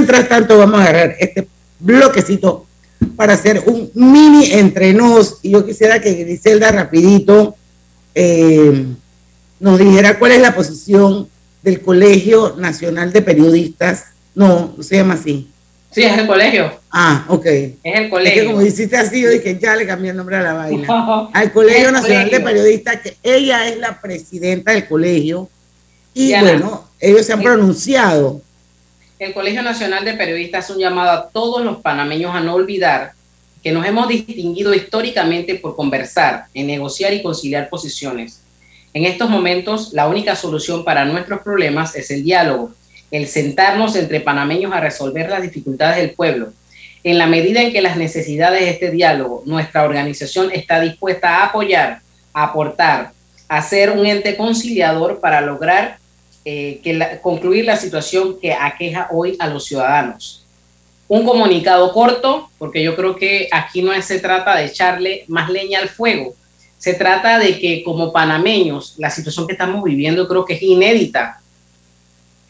Mientras tanto, vamos a agarrar este bloquecito para hacer un mini entre nos. Y yo quisiera que Griselda rapidito eh, nos dijera cuál es la posición del Colegio Nacional de Periodistas. No, no se llama así. Sí, es el colegio. Ah, ok. Es el colegio. Es que como hiciste así, yo dije, ya le cambié el nombre a la vaina. Al Colegio Nacional de Periodistas, que ella es la presidenta del colegio. Y bueno, ellos se han pronunciado. El Colegio Nacional de Periodistas es un llamado a todos los panameños a no olvidar que nos hemos distinguido históricamente por conversar, en negociar y conciliar posiciones. En estos momentos, la única solución para nuestros problemas es el diálogo el sentarnos entre panameños a resolver las dificultades del pueblo. En la medida en que las necesidades de este diálogo, nuestra organización está dispuesta a apoyar, aportar, a ser un ente conciliador para lograr eh, que concluir la situación que aqueja hoy a los ciudadanos. Un comunicado corto, porque yo creo que aquí no se trata de echarle más leña al fuego, se trata de que como panameños, la situación que estamos viviendo creo que es inédita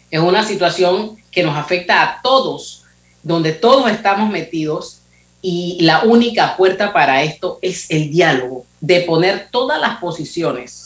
es una situación que nos afecta a todos, donde todos estamos metidos y la única puerta para esto es el diálogo, de poner todas las posiciones.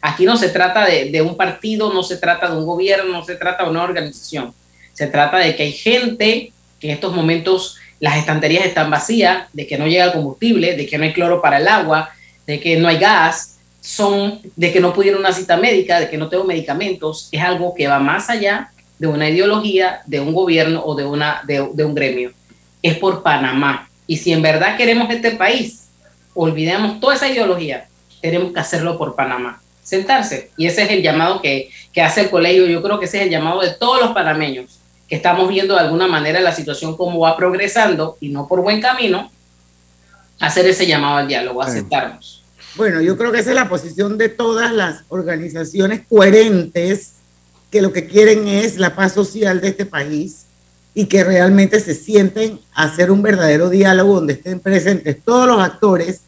Aquí no se trata de, un partido, no se trata de un gobierno, no se trata de una organización. Se trata de que hay gente que en estos momentos las estanterías están vacías, de que no llega el combustible, de que no hay cloro para el agua, de que no hay gas, son de que no pudieron una cita médica, de que no tengo medicamentos, es algo que va más allá de una ideología, de un gobierno o de, una, de, un gremio. Es por Panamá. Y si en verdad queremos este país, olvidemos toda esa ideología, tenemos que hacerlo por Panamá. Sentarse. Y ese es el llamado que, que hace el colegio. Yo creo que ese es el llamado de todos los panameños, que estamos viendo de alguna manera la situación como va progresando y no por buen camino, hacer ese llamado al diálogo, aceptarnos. Bueno, yo creo que esa es la posición de todas las organizaciones coherentes que lo que quieren es la paz social de este país y que realmente se sienten a hacer un verdadero diálogo donde estén presentes todos los actores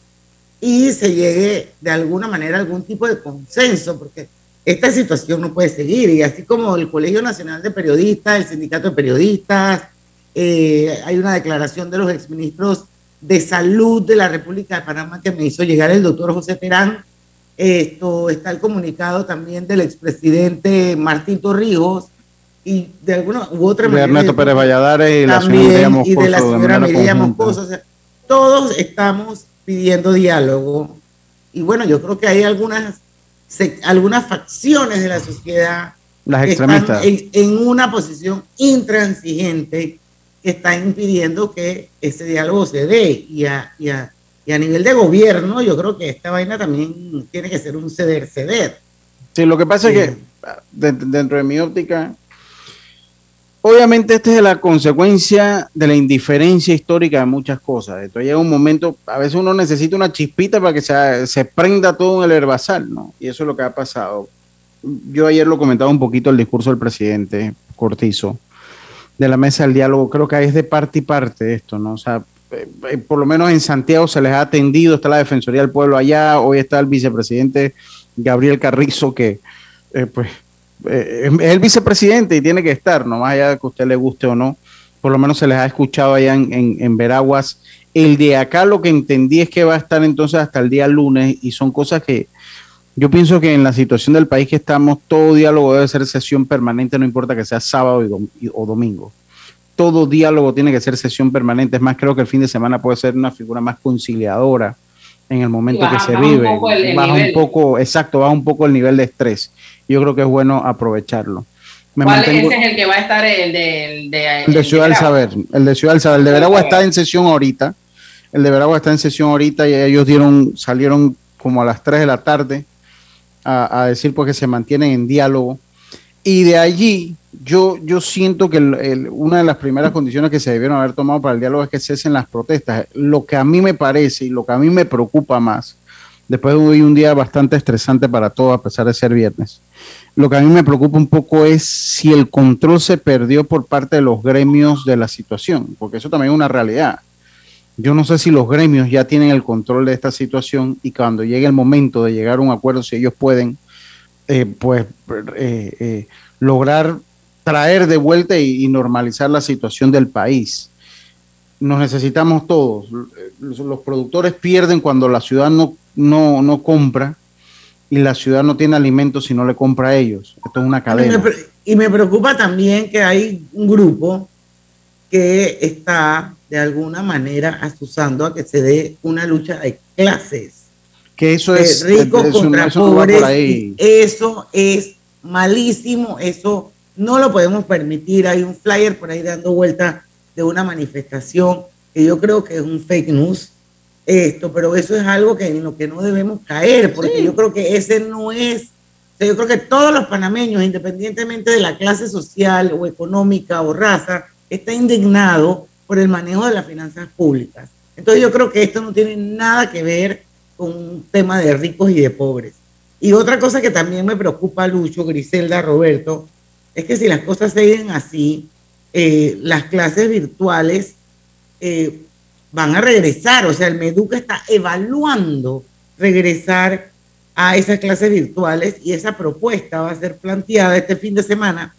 y se llegue de alguna manera a algún tipo de consenso, porque esta situación no puede seguir. Y así como el Colegio Nacional de Periodistas, el Sindicato de Periodistas, eh, hay una declaración de los exministros de Salud de la República de Panamá que me hizo llegar el doctor José Terán. Esto está el comunicado también del expresidente Martín Torrijos y de alguna u otra manera. De Ernesto Pérez Valladares y la señora Moscoso. Y de la señora Mireya Moscoso. todos estamos pidiendo diálogo. Y bueno, yo creo que hay algunas, algunas facciones de la sociedad las que están en, en una posición intransigente está impidiendo que ese diálogo se dé. Y a, y a, y a nivel de gobierno, yo creo que esta vaina también tiene que ser un ceder-ceder. Sí, lo que pasa es que dentro de mi óptica, obviamente esta es la consecuencia de la indiferencia histórica de muchas cosas. Esto llega un momento, a veces uno necesita una chispita para que se, se prenda todo en el herbazal, ¿no? Y eso es lo que ha pasado. Yo ayer lo comentaba un poquito el discurso del presidente Cortizo de la mesa del diálogo, creo que es de parte y parte esto, ¿no? O sea, eh, eh, por lo menos en Santiago se les ha atendido, está la Defensoría del Pueblo allá, hoy está el vicepresidente Gabriel Carrizo, que eh, pues es el vicepresidente y tiene que estar, no más allá de que a usted le guste o no, por lo menos se les ha escuchado allá en, en Veraguas. El de acá lo que entendí es que va a estar entonces hasta el día lunes y son cosas que yo pienso que en la situación del país que estamos, todo diálogo debe ser sesión permanente, no importa que sea sábado o domingo. Todo diálogo tiene que ser sesión permanente. Es más, creo que el fin de semana puede ser una figura más conciliadora en el momento que se vive. Un baja un poco, exacto, baja un poco el nivel de estrés. Yo creo que es bueno aprovecharlo. ¿Cuál ese es el que va a estar el de, de, el de Ciudad del Saber? El de Ciudad del Saber. El de Veragua está en sesión ahorita. El de Veragua está en sesión ahorita y ellos dieron, salieron como a las 3 de la tarde a, decir pues que se mantienen en diálogo. Y de allí yo, yo siento que una de las primeras condiciones que se debieron haber tomado para el diálogo es que cesen las protestas. Lo que a mí me parece y lo que a mí me preocupa más, después de un día bastante estresante para todos, a pesar de ser viernes, lo que a mí me preocupa un poco es si el control se perdió por parte de los gremios de la situación, porque eso también es una realidad. Yo no sé si los gremios ya tienen el control de esta situación y cuando llegue el momento de llegar a un acuerdo, si ellos pueden, eh, pues, eh, eh, lograr traer de vuelta y, normalizar la situación del país. Nos necesitamos todos. Los, productores pierden cuando la ciudad no, no, no, compra y la ciudad no tiene alimentos si no le compra a ellos. Esto es una cadena. Y me preocupa también que hay un grupo que está de alguna manera asusando a que se dé una lucha de clases. Que eso es ricos contra pobres. eso es malísimo, eso no lo podemos permitir. Hay un flyer por ahí dando vuelta de una manifestación que yo creo que es un fake news esto, pero eso es algo que en lo que no debemos caer, porque yo creo que ese no es, yo creo que todos los panameños, independientemente de la clase social o económica o raza, está indignado por el manejo de las finanzas públicas. Entonces yo creo que esto no tiene nada que ver con un tema de ricos y de pobres. Y otra cosa que también me preocupa, Lucho, Griselda, Roberto, es que si las cosas siguen así, eh, las clases virtuales eh, van a regresar. O sea, el Meduca está evaluando regresar a esas clases virtuales y esa propuesta va a ser planteada este fin de semana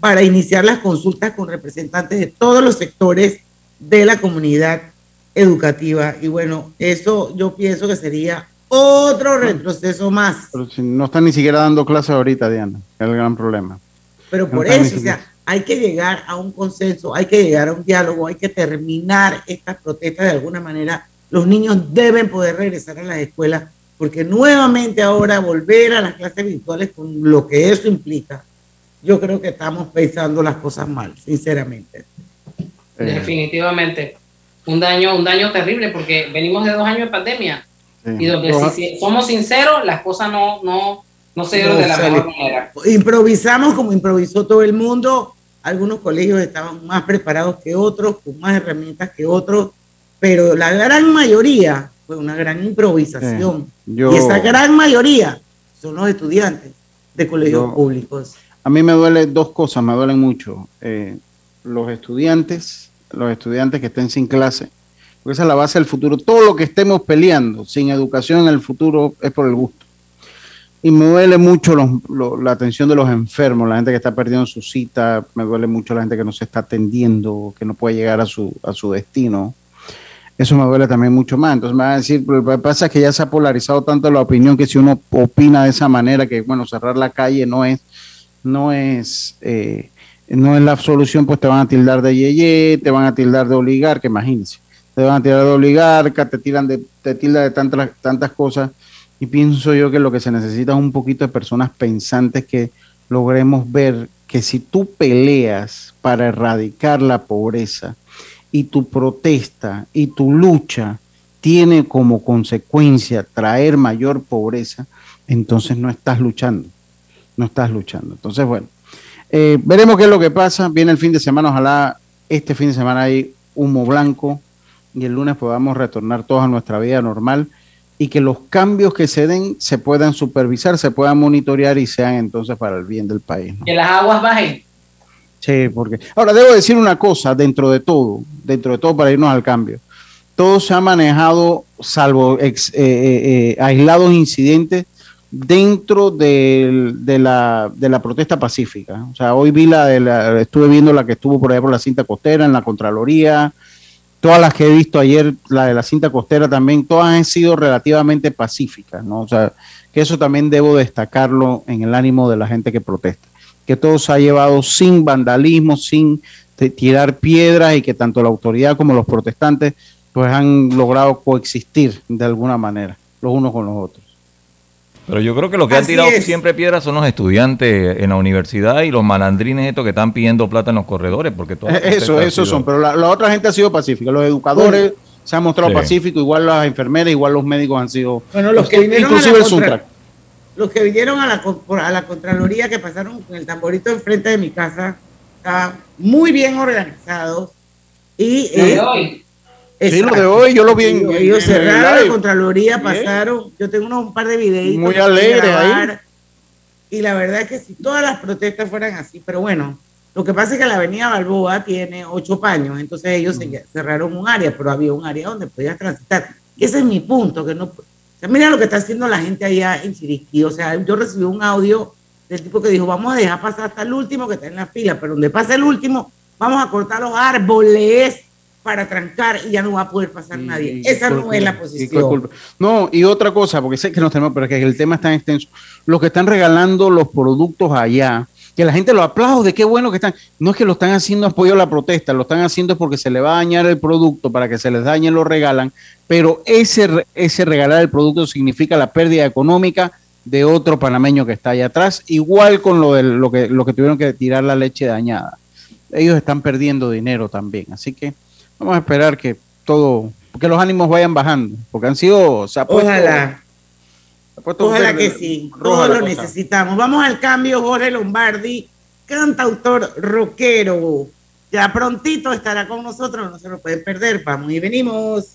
para iniciar las consultas con representantes de todos los sectores de la comunidad educativa. Y bueno, eso yo pienso que sería otro retroceso más. Pero si no están ni siquiera dando clases ahorita, Diana, es el gran problema. Pero por eso, o sea, hay que llegar a un consenso, hay que llegar a un diálogo, hay que terminar estas protestas de alguna manera. Los niños deben poder regresar a las escuelas porque nuevamente ahora volver a las clases virtuales con lo que eso implica, yo creo que estamos pensando las cosas mal, sinceramente. Eh. Definitivamente. Un daño, un daño terrible porque venimos de dos años de pandemia y donde si, somos sinceros, las cosas no, no, no se dieron de la mejor manera. Improvisamos como improvisó todo el mundo. Algunos colegios estaban más preparados que otros, con más herramientas que otros, pero la gran mayoría fue una gran improvisación. y esa gran mayoría son los estudiantes de colegios públicos. A mí me duele dos cosas, me duelen mucho. Eh, los estudiantes, los estudiantes que estén sin clase, porque esa es la base del futuro. Todo lo que estemos peleando sin educación en el futuro es por el gusto. Y me duele mucho la atención de los enfermos, la gente que está perdiendo su cita, me duele mucho la gente que no se está atendiendo, que no puede llegar a su, a su destino. Eso me duele también mucho más. Entonces me van a decir, lo que pasa es que ya se ha polarizado tanto la opinión que si uno opina de esa manera, que bueno, cerrar la calle no es no es, eh, no es la solución, pues te van a tildar de yeye, te van a tildar de oligarca, imagínense. Te van a tildar de oligarca, te tiran de, te tildan de tantas, tantas cosas. Y pienso yo que lo que se necesita es un poquito de personas pensantes que logremos ver que si tú peleas para erradicar la pobreza y tu protesta y tu lucha tiene como consecuencia traer mayor pobreza, entonces no estás luchando no estás luchando. Entonces, bueno, eh, veremos qué es lo que pasa. Viene el fin de semana, ojalá este fin de semana hay humo blanco y el lunes podamos retornar todos a nuestra vida normal y que los cambios que se den se puedan supervisar, se puedan monitorear y sean entonces para el bien del país. Que las aguas bajen. Sí, porque ahora debo decir una cosa dentro de todo, dentro de todo para irnos al cambio. Todo se ha manejado, salvo eh, eh, aislados incidentes, dentro de, la, de, la, protesta pacífica. O sea, hoy vi la, de la, estuve viendo la que estuvo por ahí por la cinta costera, en la Contraloría, todas las que he visto ayer, la de la cinta costera también, todas han sido relativamente pacíficas, ¿no? O sea, que eso también debo destacarlo en el ánimo de la gente que protesta, que todo se ha llevado sin vandalismo, sin tirar piedras y que tanto la autoridad como los protestantes pues han logrado coexistir de alguna manera, los unos con los otros. Pero yo creo que lo que han tirado siempre piedras son los estudiantes en la universidad y los malandrines estos que están pidiendo plata en los corredores. porque todo eh, Eso, eso son. Pero la, otra gente ha sido pacífica. Los educadores se han mostrado pacíficos, igual las enfermeras, igual los médicos han sido. Bueno, los que vinieron a la Los que vinieron a la, a la Contraloría, que pasaron con el tamborito enfrente de mi casa, está muy bien organizados. Y. Eh, Sí, lo de hoy yo lo vi en. Ellos cerraron la Contraloría, pasaron. Yo tengo unos, un par de videitos. Muy alegre ahí. Y la verdad es que si todas las protestas fueran así, pero bueno, lo que pasa es que la avenida Balboa tiene ocho paños, entonces ellos cerraron un área, pero había un área donde podías transitar. Y ese es mi punto, que no. O sea, mira lo que está haciendo la gente allá en Chiriquí. O sea, yo recibí un audio del tipo que dijo, vamos a dejar pasar hasta el último que está en la fila, pero donde pasa el último, vamos a cortar los árboles para trancar y ya no va a poder pasar nadie. Esa no es la posición. no, y otra cosa, porque sé que no tenemos, pero que el tema es tan extenso. Los que están regalando los productos allá, que la gente lo aplaude, qué bueno que están. No es que lo están haciendo apoyo a la protesta, lo están haciendo porque se le va a dañar el producto, para que se les dañe lo regalan, pero ese, ese regalar el producto significa la pérdida económica de otro panameño que está allá atrás, igual con lo, de, lo, que, lo que tuvieron que tirar la leche dañada. Ellos están perdiendo dinero también, así que vamos a esperar que todo, que los ánimos vayan bajando, porque han sido, se ha puesto, Ojalá. Ojalá que sí, todos lo necesitamos. Vamos al cambio, Jorge Lombardi, cantautor rockero. Ya prontito estará con nosotros, no se lo pueden perder. Vamos y venimos.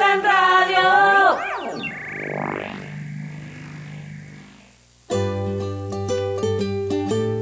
en Radio.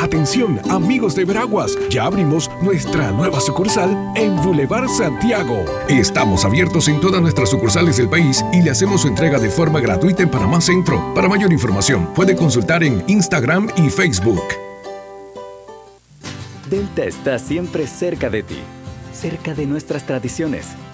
Atención, amigos de Veraguas, ya abrimos nuestra nueva sucursal en Boulevard Santiago. Estamos abiertos en todas nuestras sucursales del país y le hacemos su entrega de forma gratuita en Panamá Centro. Para mayor información, puede consultar en Instagram y Facebook. Delta está siempre cerca de ti, cerca de nuestras tradiciones,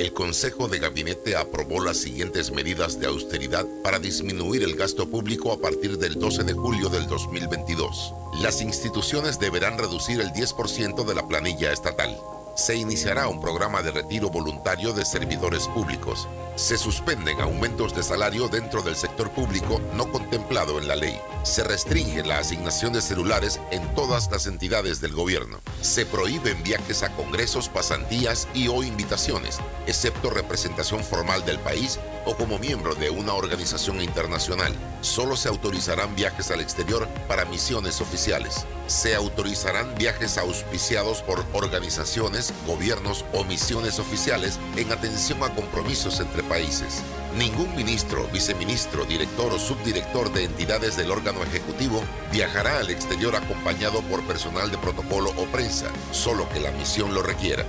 el Consejo de Gabinete aprobó las siguientes medidas de austeridad para disminuir el gasto público a partir del 12 de julio del 2022. Las instituciones deberán reducir el 10% de la planilla estatal se iniciará un programa de retiro voluntario de servidores públicos. Se suspenden aumentos de salario dentro del sector público no contemplado en la ley. Se restringe la asignación de celulares en todas las entidades del gobierno. Se prohíben viajes a congresos, pasantías y o invitaciones, excepto representación formal del país o como miembro de una organización internacional. Solo se autorizarán viajes al exterior para misiones oficiales. Se autorizarán viajes auspiciados por organizaciones, gobiernos o misiones oficiales en atención a compromisos entre países. Ningún ministro, viceministro, director o subdirector de entidades del órgano ejecutivo viajará al exterior acompañado por personal de protocolo o prensa, solo que la misión lo requiera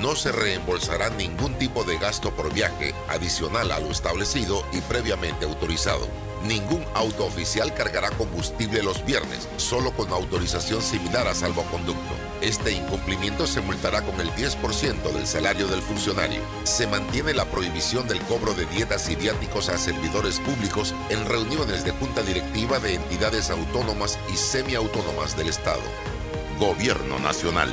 no se reembolsará ningún tipo de gasto por viaje adicional a lo establecido y previamente autorizado. Ningún auto oficial cargará combustible los viernes, solo con autorización similar a salvoconducto. Este incumplimiento se multará con el 10% del salario del funcionario. Se mantiene la prohibición del cobro de dietas y viáticos a servidores públicos en reuniones de junta directiva de entidades autónomas y semiautónomas del Estado. Gobierno Nacional.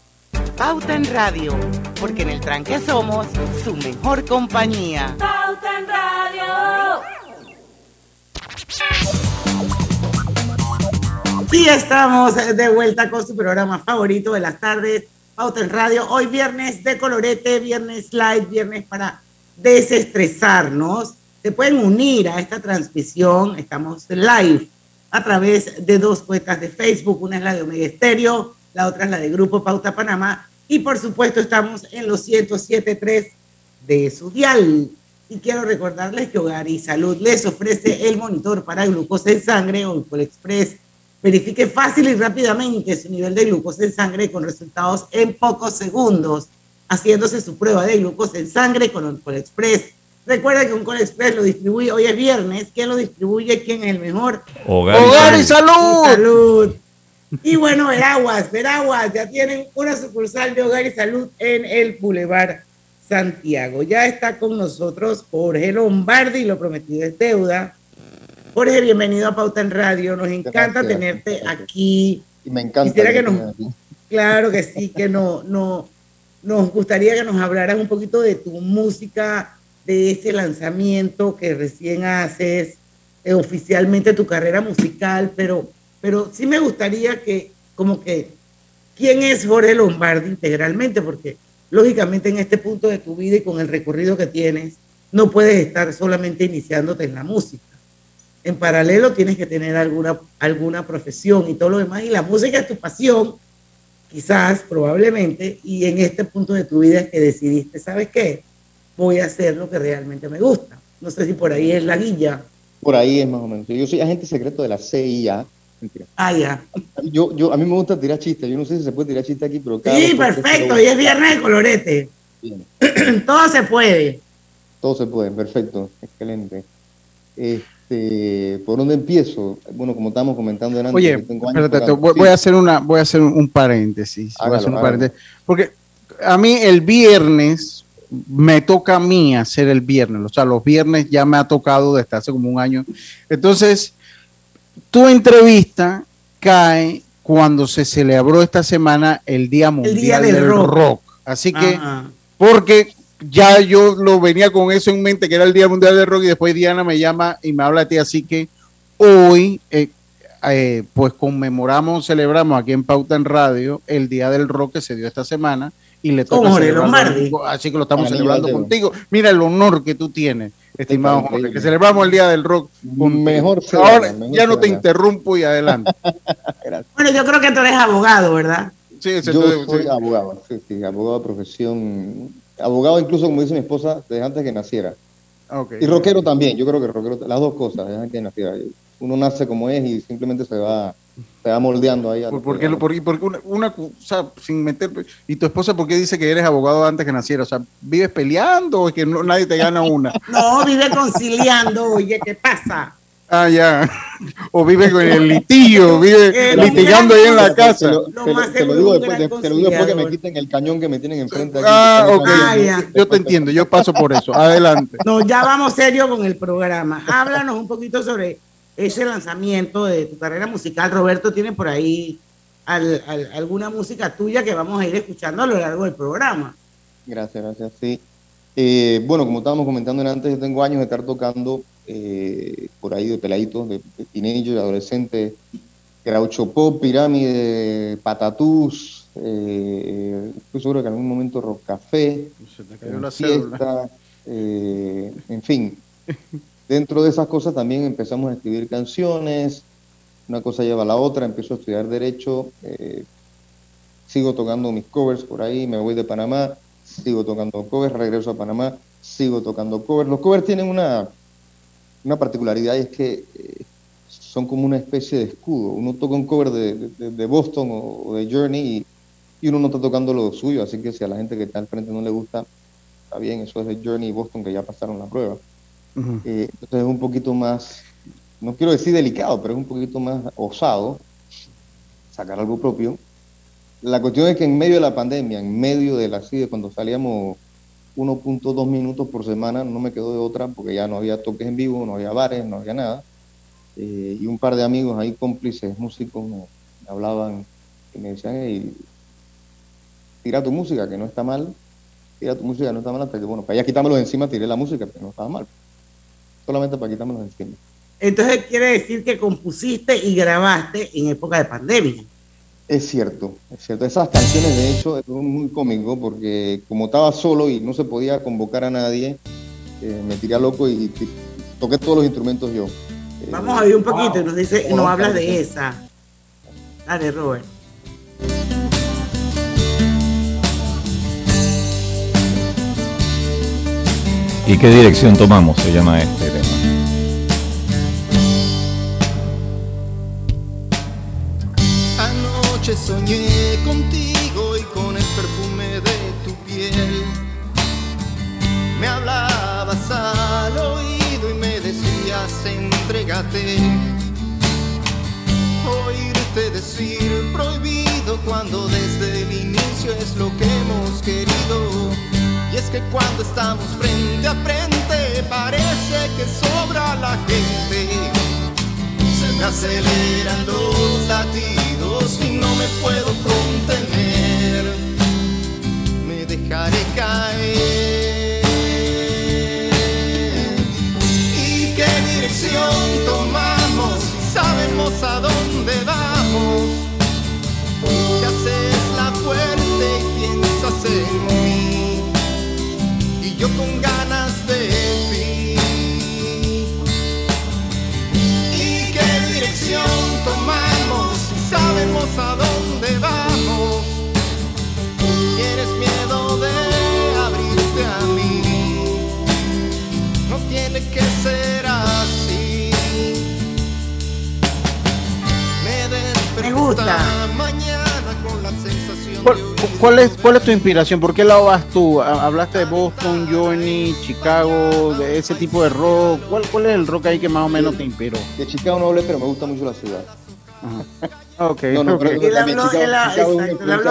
Pauta en Radio, porque en el tranque somos su mejor compañía. Pauta en Radio. Y estamos de vuelta con su programa favorito de las tardes, Pauta en Radio. Hoy viernes de colorete, viernes live, viernes para desestresarnos. Se pueden unir a esta transmisión, estamos live a través de dos cuentas de Facebook, una es la de Omega Estéreo, la otra es la de Grupo Pauta Panamá y por supuesto estamos en los 107.3 de su dial. Y quiero recordarles que Hogar y Salud les ofrece el monitor para glucosa en sangre o el Express Verifique fácil y rápidamente su nivel de glucosa en sangre con resultados en pocos segundos, haciéndose su prueba de glucosa en sangre con Oncol Express. Recuerda que Oncol Express lo distribuye, hoy es viernes, ¿quién lo distribuye? ¿Quién es el mejor? Hogar, y, salud. y salud. Y bueno, Veraguas, Veraguas, ya tienen una sucursal de Hogar y Salud en el Boulevard Santiago. Ya está con nosotros Jorge Lombardi, lo prometido es deuda Jorge, bienvenido a Pauta en Radio. Nos encanta tenerte aquí. Y me encanta. Quisiera que nos, claro que sí, que no, no, nos gustaría que nos hablaras un poquito de tu música, de ese lanzamiento que recién haces, eh, oficialmente tu carrera musical, pero, pero sí me gustaría que, como que, ¿quién es Jorge Lombardi integralmente? Porque lógicamente en este punto de tu vida y con el recorrido que tienes, no puedes estar solamente iniciándote en la música en paralelo tienes que tener alguna, alguna profesión y todo lo demás. Y la música es tu pasión, quizás, probablemente, y en este punto de tu vida es que decidiste, ¿sabes qué? Voy a hacer lo que realmente me gusta. No sé si por ahí es la guilla. Por ahí es más o menos. Yo soy agente secreto de la CIA. Ah, ya. Yo, yo, a mí me gusta tirar chistes. Yo no sé si se puede tirar chistes aquí, pero Sí, perfecto. Hoy es viernes de colorete. Todo se puede. Todo se puede, perfecto. Excelente. Este, ¿por dónde empiezo? Bueno, como estábamos comentando antes, Oye, espérate, voy, a hacer una, voy a hacer un, paréntesis, porque a mí el viernes me toca a mí hacer el viernes, o sea, los viernes ya me ha tocado desde hace como un año. Entonces, tu entrevista cae cuando se celebró esta semana el Día Mundial del, rock. Así que, porque ya yo lo venía con eso en mente, que era el Día Mundial del Rock, y después Diana me llama y me habla de ti, así que hoy, eh, eh, pues conmemoramos, celebramos aquí en Pauta en Radio el Día del Rock que se dio esta semana, y le toca así que lo estamos celebrando contigo. Mira el honor que tú tienes, estimado Jorge, que celebramos el Día del Rock. Con mejor Ahora ya no te interrumpo y adelante. bueno, yo creo que tú eres abogado, ¿verdad? Sí, yo soy abogado, sí, sí, abogado de profesión abogado incluso, como dice mi esposa, desde antes que naciera. Y rockero también, yo creo que rockero, las dos cosas, desde antes que naciera. Uno nace como es y simplemente se va, se va moldeando ahí. ¿Por, qué, porque, una, o sea, sin meter... ¿Y tu esposa por qué dice que eres abogado antes que naciera? O sea, ¿vives peleando o es que nadie te gana una? no, vive conciliando, oye, ¿qué pasa? Ah, ya. O vive con el litigio, vive litigando ahí en la casa. Te lo, digo después, te, lo digo después que me quiten el cañón que me tienen enfrente. Aquí, ah, ok. Ah, yo te entiendo, yo paso por eso. Adelante. No, ya vamos serio con el programa. Háblanos un poquito sobre ese lanzamiento de tu carrera musical. Roberto tiene por ahí alguna música tuya que vamos a ir escuchando a lo largo del programa. Gracias, gracias. Sí. Eh, bueno, como estábamos comentando antes, yo tengo años de estar tocando eh, por ahí de peladitos, de, de teenagers, de adolescentes, Groucho Pop, Pirámide, Patatús, eh, estoy seguro que en algún momento Rock Café, fiesta, eh, en fin. Dentro de esas cosas también empezamos a escribir canciones, una cosa lleva a la otra, empiezo a estudiar Derecho, eh, sigo tocando mis covers por ahí, me voy de Panamá, sigo tocando covers, regreso a Panamá, sigo tocando covers. Los covers tienen una, una particularidad y es que eh, son como una especie de escudo. Uno toca un cover de, Boston o, de Journey y, uno no está tocando lo suyo, así que si a la gente que está al frente no le gusta, está bien, eso es de Journey y Boston que ya pasaron la prueba. Eh, entonces es un poquito más, no quiero decir delicado, pero es un poquito más osado sacar algo propio. la cuestión es que en medio de la pandemia, en medio de la CIDE, cuando salíamos 1.2 minutos por semana, no me quedó de otra porque ya no había toques en vivo, no había bares, no había nada. Eh, y un par de amigos ahí cómplices, músicos, me, hablaban y me decían, hey, tira tu música, que no está mal, tira tu música, que no está mal, hasta que, bueno, para ya quitármelo encima, tiré la música, que no estaba mal. Solamente para encima. Entonces quiere decir que compusiste y grabaste en época de pandemia. Es cierto, es cierto. Esas canciones, de hecho, es muy cómico porque como estaba solo y no se podía convocar a nadie, eh, me tiré a loco y, toqué todos los instrumentos yo. Vamos a ver un poquito y nos dice, nos hablas de esa. Dale, Robert. ¿Y qué dirección tomamos? Se llama este soñé contigo y con el perfume de tu piel. Me hablabas al oído y me decías entrégate. Oírte decir prohibido cuando desde el inicio es lo que hemos querido. Y es que cuando estamos frente a frente parece que sobra la gente me aceleran los latidos y no me puedo contener. Me dejaré caer. ¿Y qué dirección tomamos? Sabemos a dónde vamos. Te haces la fuerte y piensas en mí. Y yo con ganas tomamos sabemos a dónde vamos. Tienes miedo de abrirte a mí, no tiene que ser así. Me, gusta. ¿Cuál, ¿Cuál, es, ¿Cuál es tu inspiración? ¿Por qué lado vas tú? Hablaste de Boston, Johnny, Chicago, de ese tipo de rock. ¿Cuál, ¿Cuál es el rock ahí que más o menos te inspiró? De Chicago no hablé, pero me gusta mucho la ciudad. Ajá. Ok. No, no, okay. Él habló,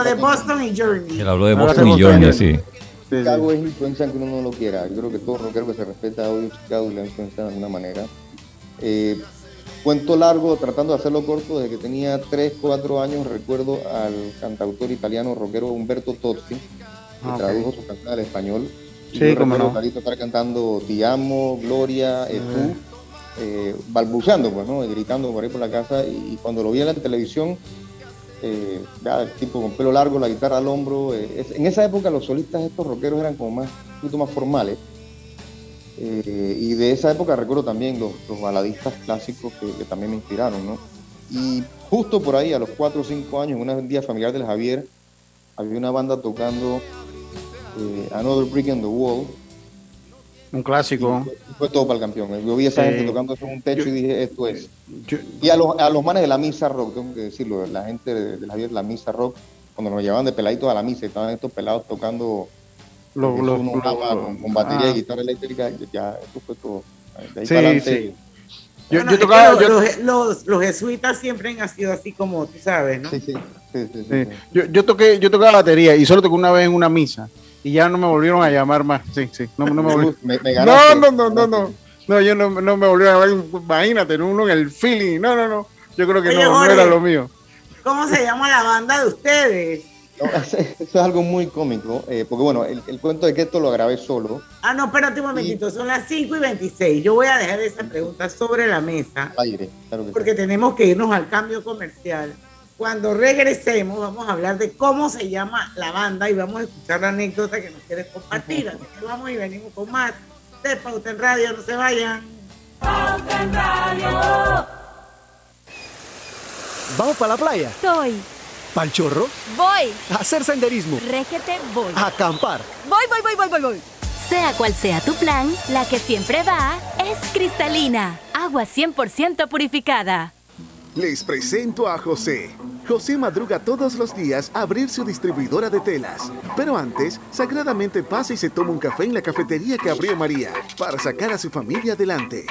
de Boston y Journey. Él habló de Boston y Journey, sí. Chicago es influencia que uno no lo quiera. Yo creo que todo rockero que se respeta hoy Chicago le influencia de alguna manera. Eh, Cuento largo, tratando de hacerlo corto, desde que tenía 3, 4 años recuerdo al cantautor italiano rockero Humberto Tozzi, que ah, tradujo su canción al español. Sí, como no. estar cantando Ti amo, Gloria, eh, tú, eh, balbuceando, pues, ¿no? gritando por ahí por la casa. Y, cuando lo vi en la televisión, eh, ya el tipo con pelo largo, la guitarra al hombro. en esa época los solistas estos rockeros eran como más, un poquito más formales. Eh, y de esa época recuerdo también los, baladistas clásicos que, también me inspiraron, ¿no? Y justo por ahí, a los 4 o 5 años, en un día familiar del Javier, había una banda tocando eh, Another Brick in the Wall. Un clásico. fue, todo para el campeón. Yo vi a esa gente tocando eso en un techo y dije, esto es. y a los, a los manes de la misa rock, tengo que decirlo, la gente del de Javier, la misa rock, cuando nos llevaban de peladitos a la misa, estaban estos pelados tocando lo, con, batería y ah. guitarra eléctrica, ya esto fue todo. De ahí sí, para sí. Yo, yo tocaba, los, los, los, jesuitas siempre han sido así como tú sabes, ¿no? Sí, sí. sí, Yo, yo, toqué, yo tocaba batería y solo toqué una vez en una misa y ya no me volvieron a llamar más. Sí, sí. No, no me, volvieron. no, no, no, no, no. No, yo no, no me volvieron a llamar. Imagínate, uno en el feeling. No, no, no. Yo creo que no, no era lo mío. ¿Cómo se llama la banda de ustedes? eso es algo muy cómico, eh, porque bueno, el, cuento de que esto lo grabé solo. Ah, no, espérate un momentito, son las 5 y 26. Yo voy a dejar esa pregunta sobre la mesa, Aire, porque tenemos que irnos al cambio comercial. Cuando regresemos, vamos a hablar de cómo se llama la banda y vamos a escuchar la anécdota que nos quieres compartir. Así que vamos y venimos con más de Pauta en Radio, no se vayan. Pauta en Radio. ¿Vamos para la playa? Estoy. ¿Pal chorro? Voy. A hacer senderismo. Régete, voy. A acampar. Voy, voy, voy, voy, voy, voy. Sea cual sea tu plan, la que siempre va es cristalina. Agua 100% purificada. Les presento a José. José madruga todos los días a abrir su distribuidora de telas. Pero antes, sagradamente pasa y se toma un café en la cafetería que abrió María para sacar a su familia adelante.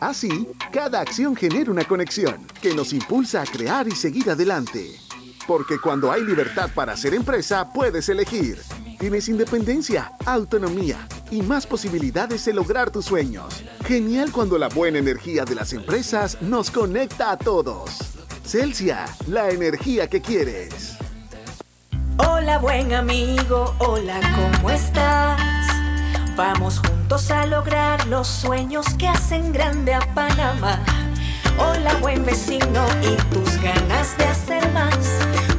Así, cada acción genera una conexión que nos impulsa a crear y seguir adelante. Porque cuando hay libertad para ser empresa, puedes elegir. Tienes independencia, autonomía y más posibilidades de lograr tus sueños. Genial cuando la buena energía de las empresas nos conecta a todos. Celsia, la energía que quieres. Hola buen amigo, hola, ¿cómo estás? Vamos juntos a lograr los sueños que hacen grande a Panamá. Hola buen vecino y tus ganas de hacer más.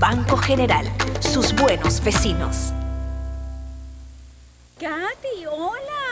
Banco General, sus buenos vecinos. Katy, hola,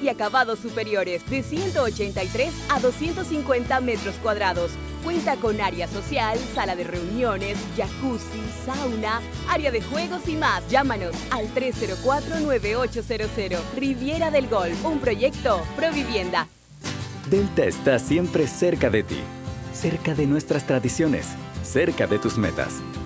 y acabados superiores, de 183 a 250 metros cuadrados. Cuenta con área social, sala de reuniones, jacuzzi, sauna, área de juegos y más. Llámanos al 304-9800. Riviera del Golf, un proyecto Provivienda. Delta está siempre cerca de ti, cerca de nuestras tradiciones, cerca de tus metas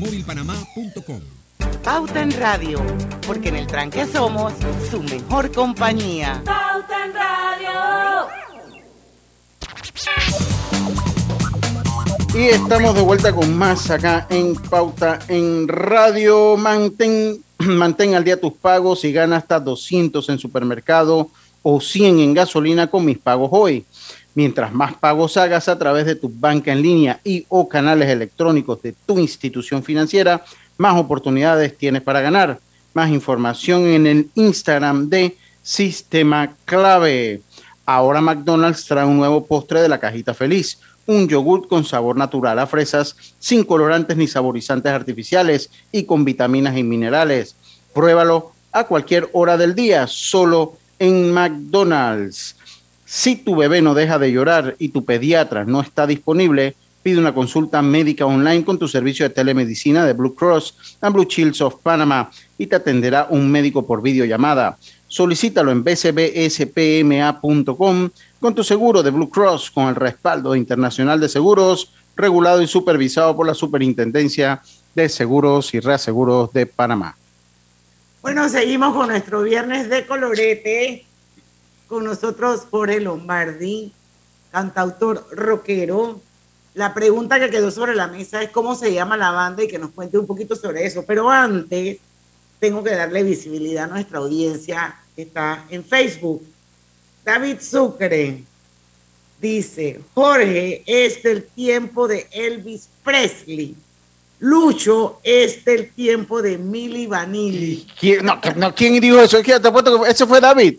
másmóvilpanamá.com. Pauta en Radio, porque en el tranque somos su mejor compañía. Pauta en Radio. Y estamos de vuelta con más acá en Pauta en Radio. Mantén, mantén al día tus pagos y gana hasta 200 en supermercado o 100 en gasolina con mis pagos hoy. Mientras más pagos hagas a través de tu banca en línea y o canales electrónicos de tu institución financiera, más oportunidades tienes para ganar. Más información en el Instagram de Sistema Clave. Ahora McDonald's trae un nuevo postre de la cajita feliz, un yogurt con sabor natural a fresas, sin colorantes ni saborizantes artificiales y con vitaminas y minerales. Pruébalo a cualquier hora del día, solo en McDonald's. Si tu bebé no deja de llorar y tu pediatra no está disponible, pide una consulta médica online con tu servicio de telemedicina de Blue Cross and Blue Shields of Panama y te atenderá un médico por videollamada. Solicítalo en bcbspma.com con tu seguro de Blue Cross con el respaldo internacional de seguros, regulado y supervisado por la Superintendencia de Seguros y Reaseguros de Panamá. Bueno, seguimos con nuestro viernes de colorete. Con nosotros Jorge Lombardi, cantautor rockero. La pregunta que quedó sobre la mesa es cómo se llama la banda y que nos cuente un poquito sobre eso. Pero antes, tengo que darle visibilidad a nuestra audiencia que está en Facebook. David Sucre dice, Jorge es del tiempo de Elvis Presley. Lucho es del tiempo de Milli Vanilli. ¿Quién, no, ¿quién dijo eso? ¿Quién- fue David.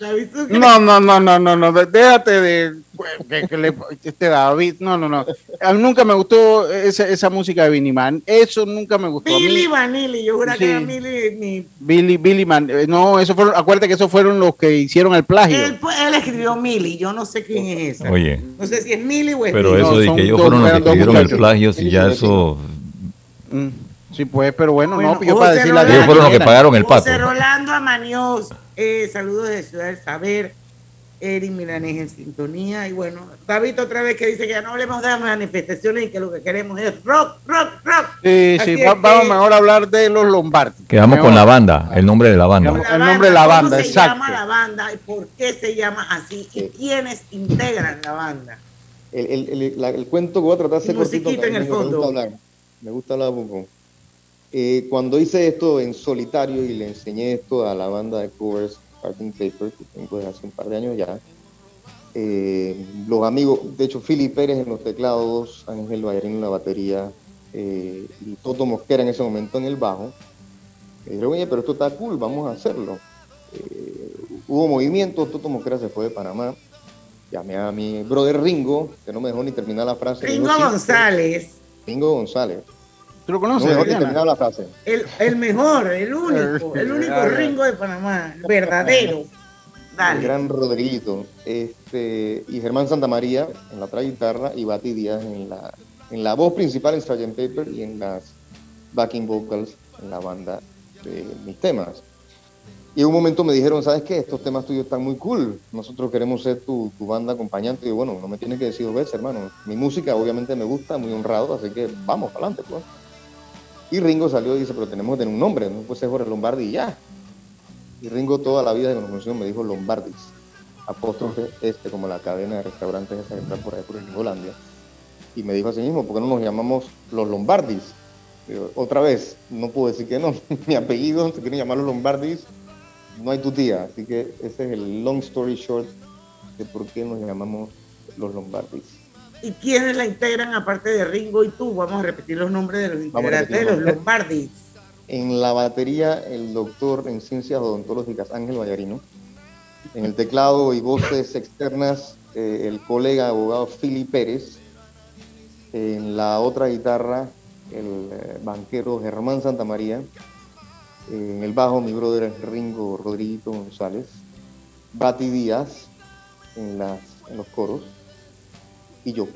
No, no, no, no, no, no, déjate de que, que le, este David, no, no, no. A mí nunca me gustó esa, esa música de Billy Man, eso nunca me gustó. Billy Vanilli, yo juro que era Billy. Billy, Billy Man, eh, no, eso fueron, acuérdate que esos fueron los que hicieron el plagio. Él, él escribió Milly, yo no sé quién es esa. Oye. No sé si es Milly o es Pero eso No, de que ellos fueron los que escribieron el plagio, si ya eso... Mm, Sí, pues, pero bueno, Bueno, no, yo para decir la Ellos fueron los que pagaron el pato. José Rolando Amanios, eh, saludos de Ciudad del Saber. Eri Milanés en sintonía. Y bueno, David otra vez que dice que ya no hablemos de las manifestaciones y que lo que queremos es rock, rock, rock. Sí, Así sí, es va- que- vamos mejor a hablar de los Lombardi. Quedamos Mejor. con la banda, el nombre de la banda. El nombre de la banda, ¿Cómo se exacto. llama la banda y por qué se llama así? ¿Y quiénes integran la banda? El, el, el, la- el cuento que voy a tratar de hacer cortito, en el me gusta fondo. hablar. Me gusta hablar poco. Eh, cuando hice esto en solitario y le enseñé esto a la banda de covers Cartoon Paper, que tengo desde hace un par de años ya, eh, los amigos, de hecho, Philip Pérez en los teclados, Ángel Bayarín en la batería eh, y Toto Mosquera en ese momento en el bajo, me dijeron, oye, pero esto está cool, vamos a hacerlo. Hubo movimientos, Toto Mosquera se fue de Panamá, llamé a mi brother Ringo, que no me dejó ni terminar la frase. Ringo dijo, "Sí, González, Ringo González. ¿Tú lo conoces, Oriana? la frase. el, el mejor, el único, el único Ringo de Panamá, el verdadero. El Dale. gran Rodriguito. Este, y Germán Santamaría en la otra guitarra y Bati Díaz en la, en la voz principal en Sgt. Paper y en las backing vocals en la banda de mis temas. Y en un momento me dijeron, ¿sabes qué? Estos temas tuyos están muy cool. Nosotros queremos ser tu, tu banda acompañante. Y yo, bueno, no me tienes que decir dos veces, hermano. Mi música obviamente me gusta, muy honrado, así que vamos para adelante, pues. Y Ringo salió y dice, pero tenemos que tener un nombre, no puede ser Jorge Lombardi y ya. Y Ringo toda la vida de conoció me dijo Lombardis, apóstrofe este, como la cadena de restaurantes esa que está por ahí por en Holanda. Y me dijo así mismo, ¿por qué no nos llamamos los Lombardis? Otra vez, no puedo decir que no, mi apellido, se quieren llamar los Lombardis, no hay tu tía. Así que ese es el long story short de por qué nos llamamos los Lombardis. ¿Y quiénes la integran aparte de Ringo y tú? Vamos a repetir los nombres de los integrantes de los Lombardis. En la batería, el doctor en ciencias odontológicas Ángel Vallarino. En el teclado y voces externas, eh, el colega abogado Philly Pérez. En la otra guitarra, el eh, banquero Germán Santamaría. En el bajo, mi brother Ringo Rodriguito González. Bati Díaz en, las, en los coros. Y yo.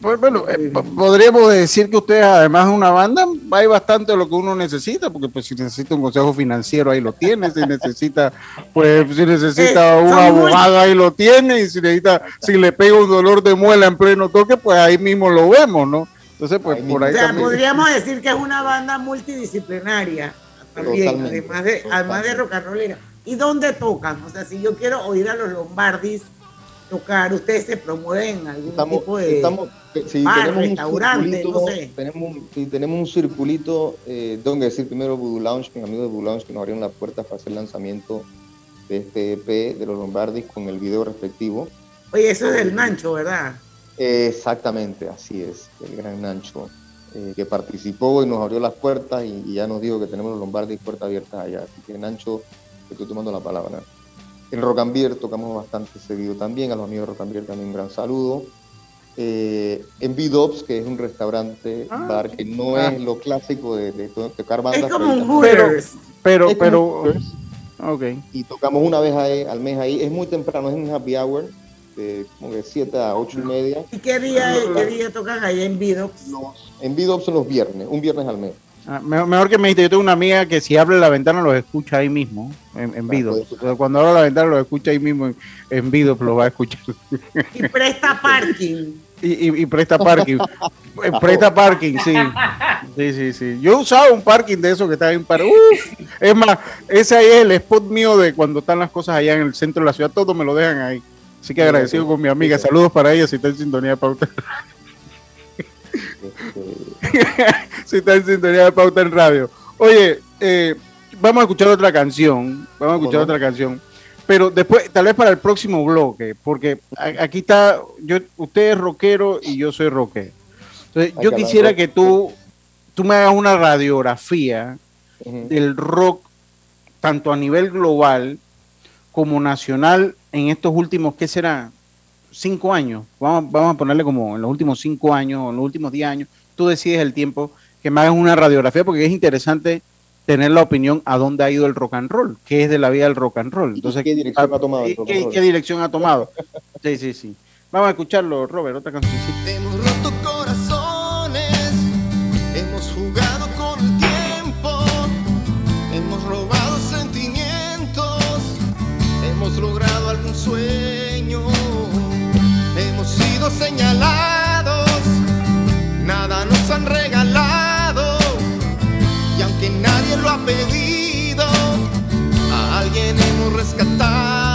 Pues, bueno, eh, po- podríamos decir que ustedes, además de una banda, hay bastante de lo que uno necesita, porque pues si necesita un consejo financiero, ahí lo tiene, si necesita, pues si necesita Eh, un abogado, ahí lo tiene, y si necesita, si le pega un dolor de muela en pleno toque, pues ahí mismo lo vemos, ¿no? Entonces, pues por O ahí sea, también. podríamos decir que es una banda multidisciplinaria también, además de, además de rock and rollera. ¿Y dónde tocan? O sea, si yo quiero oír a los Lombardis tocar, ustedes se promueven en algún Estamos, tipo de estamos sí, bar, tenemos un restaurante, no sé. Tenemos, un- sí, tenemos un circulito, eh, tengo que decir primero Voodoo Lounge, mis amigos de Voodoo Lounge que nos abrieron la puerta para hacer el lanzamiento de este EP de los Lombardis con el video respectivo. Oye, eso es del Nancho, ¿verdad? Exactamente, así es, el gran Nancho, eh, que participó y nos abrió las puertas y, y ya nos dijo que tenemos los Lombardis puertas abiertas allá. Así que Nancho, estoy tomando la palabra. En Rocambier tocamos bastante seguido también, a los amigos de Rocambier también un gran saludo. Eh, en B-Dubs, que es un restaurante, bar que no Ah. es lo clásico de, de to- tocar bandas. Es como un pero-. Pero, Es pero, ok. y tocamos una vez ahí- al mes ahí. Es muy temprano, es un happy hour, de como de 7 a 8 y media. ¿Y qué día, qué día tocan allá en Vidox? En B-Dubs son los viernes, un viernes al mes. Ah, mejor, que me dijiste, yo tengo una amiga que si abre la ventana los escucha ahí mismo, en, en Vido. O sea, cuando abra la ventana los escucha ahí mismo en, en Vido, lo va a escuchar. Y presta parking. Y, y- y presta parking. Eh, presta parking, sí. Sí, sí, sí. Yo usaba un parking de esos que está en par. Uf. Es más, ese ahí es el spot mío de cuando están las cosas allá en el centro de la ciudad. Todo me lo dejan ahí. Así que agradecido con mi amiga. Saludos para ella si está en sintonía de pauta. si está en sintonía de pauta en radio. Oye, eh, vamos a escuchar otra canción. Vamos a escuchar otra canción. Pero después, tal vez para el próximo bloque, porque aquí está, yo, usted es rockero y yo soy rockero. Entonces, Hay yo que quisiera que tú, tú me hagas una radiografía del rock, tanto a nivel global como nacional en estos últimos, ¿qué será? Cinco años. Vamos, vamos a ponerle como en los últimos cinco años o en los últimos diez años. Tú decides el tiempo que me hagas una radiografía porque es interesante tener la opinión a dónde ha ido el rock and roll, qué es de la vida del rock and roll. Entonces, ¿Qué dirección ha tomado? el ¿qué, rock qué- and roll? qué dirección ha tomado? Sí, sí, sí. Vamos a escucharlo, Robert, otra canción. Hemos roto corazones, hemos jugado con el tiempo, hemos robado sentimientos, hemos logrado algún sueño, hemos sido señalados, regalado, y aunque nadie lo ha pedido, a alguien hemos rescatado.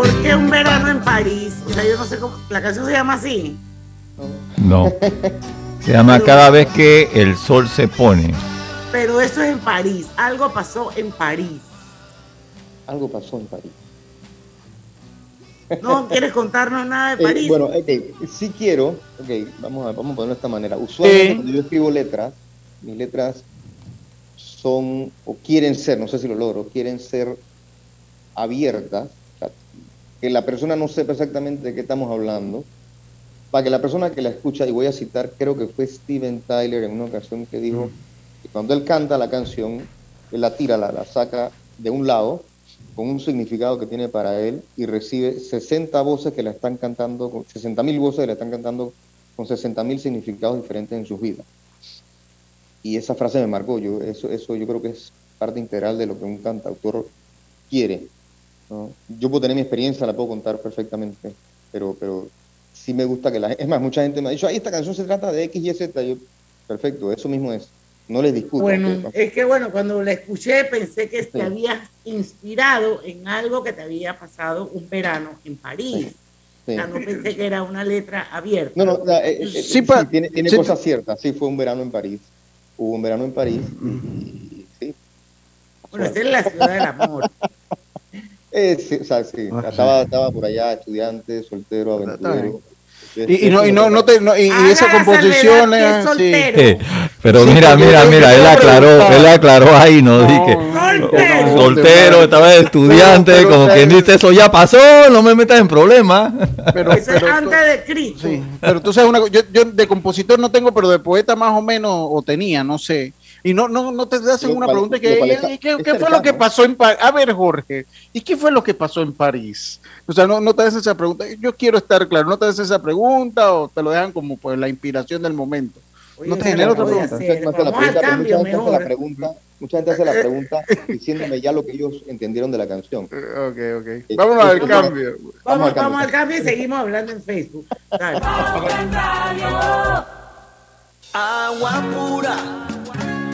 ¿Por qué un verano en París? O sea, yo no sé cómo. La canción se llama así. No. Se llama Cada vez que el sol se pone. Pero eso es en París. Algo pasó en París. Algo pasó en París. ¿No quieres contarnos nada de Eh, París? bueno, ok, sí quiero, ok, vamos a, vamos a ponerlo de esta manera. Usualmente cuando yo escribo letras, mis letras son, o quieren ser, no sé si lo logro, quieren ser abiertas, que la persona no sepa exactamente de qué estamos hablando, para que la persona que la escucha, y voy a citar, creo que fue Steven Tyler en una ocasión que dijo que cuando él canta la canción, él la tira, la, la saca de un lado, con un significado que tiene para él, y recibe 60 voces que la están cantando, con 60 mil voces que la están cantando con 60 mil significados diferentes en sus vidas. Y esa frase me marcó, yo, eso, eso yo creo que es parte integral de lo que un cantautor quiere. ¿No? Yo puedo tener mi experiencia, la puedo contar perfectamente, pero, pero sí me gusta que la Es más, mucha gente me ha dicho, ay, esta canción se trata de X, Y, Z. Yo, perfecto, eso mismo es. No les discuto. Bueno, es que bueno, cuando la escuché pensé que te Sí. habías inspirado en algo que te había pasado un verano en París. Sí. O sea, no pensé que era una letra abierta. No, no, eh, eh, Sí, pa- tiene, tiene sí. cosas ciertas. Sí, fue un verano en París. Hubo un verano en París. y- sí. Bueno, esta es la ciudad del amor. Eh, sí, o sea, sí. Estaba, estaba por allá, estudiante, soltero, aventurero. Y, y no, y no, no te, no- y, y esa composición es así. Eh, pero Sí, mira, mira, mira, él aclaró, él aclaró ahí, no, dije Soltero. soltero, estaba de estudiante, Pero- pero como quien dice, eso ya pasó, no me metas en problemas. Pero, Eso es pero- antes de Cristo. sí, pero tú sabes una yo, yo de compositor no tengo, pero de poeta más o menos, o tenía, no sé. Y no, no, no te hacen una cual- pregunta que, cual ¿y- está- y ¿qué, fue lo que pasó en París? A ver, Jorge, ¿y qué fue lo que pasó en París? O sea, no, no te hacen esa pregunta. Yo quiero estar claro, no te hacen esa pregunta o te lo dejan como pues la inspiración del momento. no te genera otra pregunta. hacer. Mucha gente hace la pregunta, pero cambio mucha gente hace la mejor. pregunta, mucha gente hace la pregunta diciéndome ya lo que ellos entendieron de la canción. Ok, ok. Eh, Vámonos al eso- cambio. Vamos, vamos al cambio y seguimos hablando en Facebook. Dale. Agua pura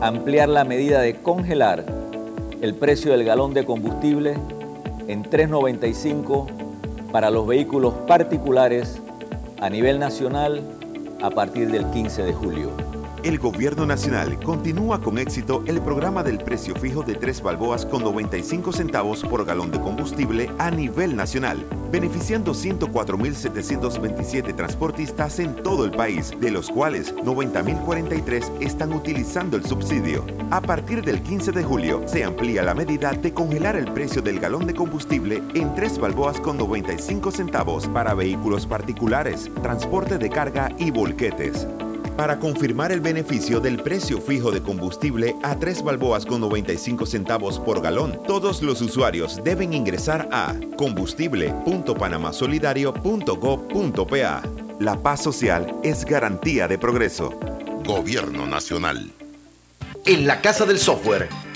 ampliar la medida de congelar el precio del galón de combustible en 3.95 para los vehículos particulares a nivel nacional a partir del 15 de julio. El Gobierno Nacional continúa con éxito el programa del precio fijo de 3 balboas con 95 centavos por galón de combustible a nivel nacional, beneficiando 104.727 transportistas en todo el país, de los cuales 90.043 están utilizando el subsidio. A partir del 15 de julio se amplía la medida de congelar el precio del galón de combustible en 3 balboas con 95 centavos para vehículos particulares, transporte de carga y volquetes. Para confirmar el beneficio del precio fijo de combustible a 3 balboas con 95 centavos por galón, todos los usuarios deben ingresar a combustible.panamasolidario.gov.pa. La paz social es garantía de progreso. Gobierno Nacional. En la Casa del Software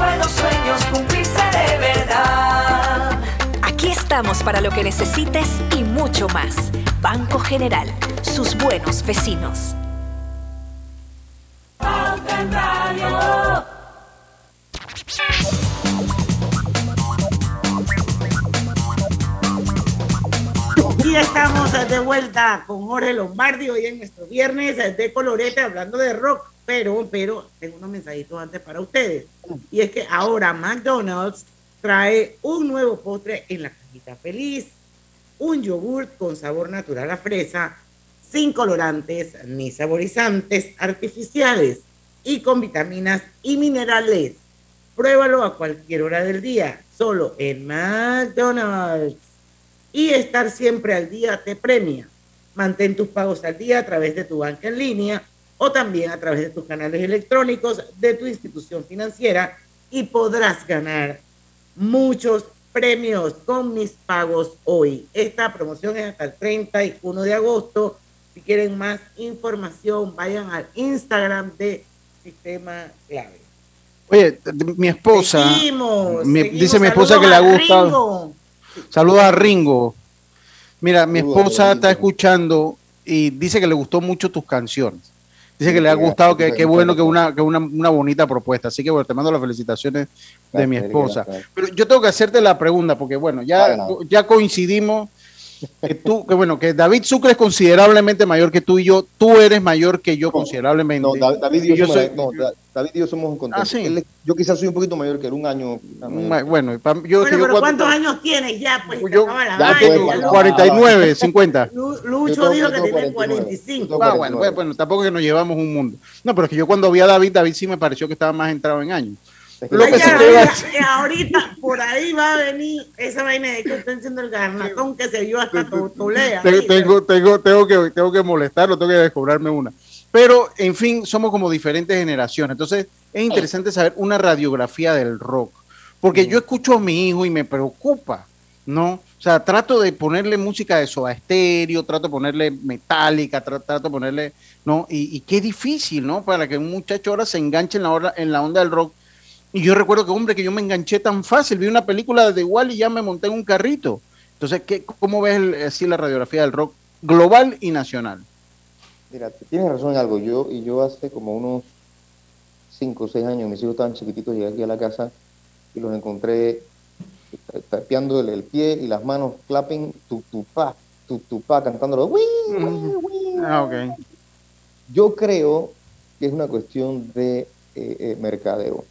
buenos sueños cumplirse de verdad. Aquí estamos para lo que necesites y mucho más. Banco General, sus buenos vecinos. Y estamos de vuelta con Jorge Lombardi hoy en nuestro viernes de colorete hablando de rock, pero, pero tengo unos mensajitos antes para ustedes. Y es que ahora McDonald's trae un nuevo postre en la cajita feliz, un yogurt con sabor natural a fresa, sin colorantes ni saborizantes artificiales y con vitaminas y minerales. Pruébalo a cualquier hora del día, solo en McDonald's. Y estar siempre al día te premia. Mantén tus pagos al día a través de tu banca en línea o también a través de tus canales electrónicos de tu institución financiera y podrás ganar muchos premios con mis pagos hoy. Esta promoción es hasta el 31 de agosto. Si quieren más información, vayan al Instagram de Sistema Clave. Oye, mi esposa, Seguimos, mi- seguimos. dice mi esposa que le ha gustado. Saludos a Ringo. Mira, mi esposa está escuchando y dice que le gustó mucho tus canciones. Dice que le ha gustado, que qué bueno, que una, que una, una bonita propuesta. Así que bueno, te mando las felicitaciones de mi esposa. Pero yo tengo que hacerte la pregunta, porque bueno, ya, ya coincidimos que tú, que bueno, que David Sucre es considerablemente mayor que tú y yo, tú eres mayor que yo considerablemente. No, David y yo, somos, no, David y yo somos ah, yo quizás soy un poquito mayor que él, un año. Bueno, yo, bueno, pero ¿cuántos años tienes ya? Pues, yo, ya, 49, 50. Lucho dijo que tiene 45. Ah, bueno, bueno, tampoco que nos llevamos un mundo. No, pero es que yo cuando vi a David, David sí me pareció que estaba más entrado en años. Lo que se ahorita por ahí va a venir esa vaina de que están haciendo el garnatón que se vio hasta Tolea. Tengo, tengo, tengo, que, tengo que molestarlo, tengo que descobrarme una. Pero, en fin, somos como diferentes generaciones. Entonces, es interesante saber una radiografía del rock. Porque yo escucho a mi hijo y me preocupa, ¿no? O sea, trato de ponerle música de Soda Estéreo, trato de ponerle metálica, trato, de ponerle, ¿no? Y, y, qué difícil, ¿no? Para que un muchacho ahora se enganche en la, en la onda del rock y yo recuerdo que, hombre, que yo me enganché tan fácil, vi una película de igual y ya me monté en un carrito. Entonces, ¿qué, ¿cómo ves así la radiografía del rock global y nacional? Mira, tienes razón en algo. Yo, y yo hace como unos 5 o 6 años, mis hijos estaban chiquititos, llegué aquí a la casa y los encontré tapeando el, pie y las manos clapping, tu tu pa, tu tu pa, cantándolo. Ah, okay. Yo creo que es una cuestión de eh, eh, mercadeo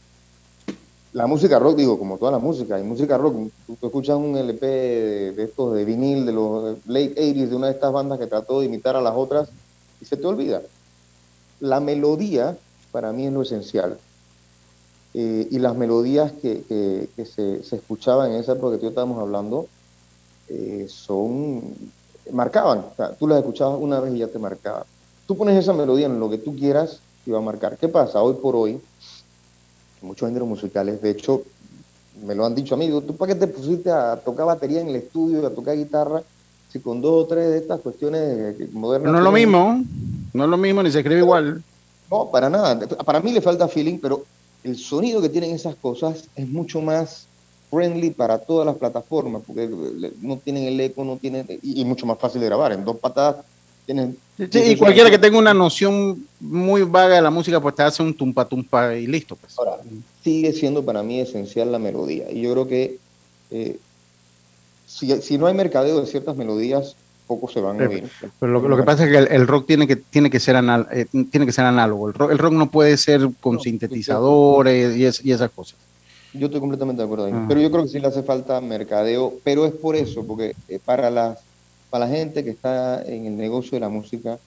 la música rock, digo, como toda la música, hay música rock. Tú, escuchas un LP de, estos de vinil de los late 80s de una de estas bandas que trató de imitar a las otras y se te olvida. La melodía para mí es lo esencial. Eh, y las melodías que, se, se, escuchaban en esa época que tú estábamos hablando eh, son marcaban. tú las escuchabas una vez y ya te marcaba. Tú pones esa melodía en lo que tú quieras y va a marcar. ¿Qué pasa? Hoy por hoy muchos géneros musicales. De hecho, me lo han dicho amigos, ¿tú para qué te pusiste a tocar batería en el estudio, a tocar guitarra? Si con dos o tres de estas cuestiones modernas... No es lo mismo, no es lo mismo, ni se escribe igual. No, para nada. Para mí le falta feeling, pero el sonido que tienen esas cosas es mucho más friendly para todas las plataformas, porque no tienen el eco, no tienen... Y, y mucho más fácil de grabar. En dos patadas Sí, y cualquiera que tenga una noción muy vaga de la música, pues te hace un tumpa tumpa y listo. Pues. Ahora, sigue siendo para mí esencial la melodía. Y yo creo que eh, si, no hay mercadeo de ciertas melodías, poco se van a oír. Pero lo, que pasa es que el, rock tiene que, tiene, que ser eh, tiene que ser análogo. El rock, el rock no puede ser con sintetizadores y, y, esas cosas. Yo estoy completamente de acuerdo ahí. Pero yo creo que sí le hace falta mercadeo, pero es por eso, porque eh, para las para la gente que está en el negocio de la música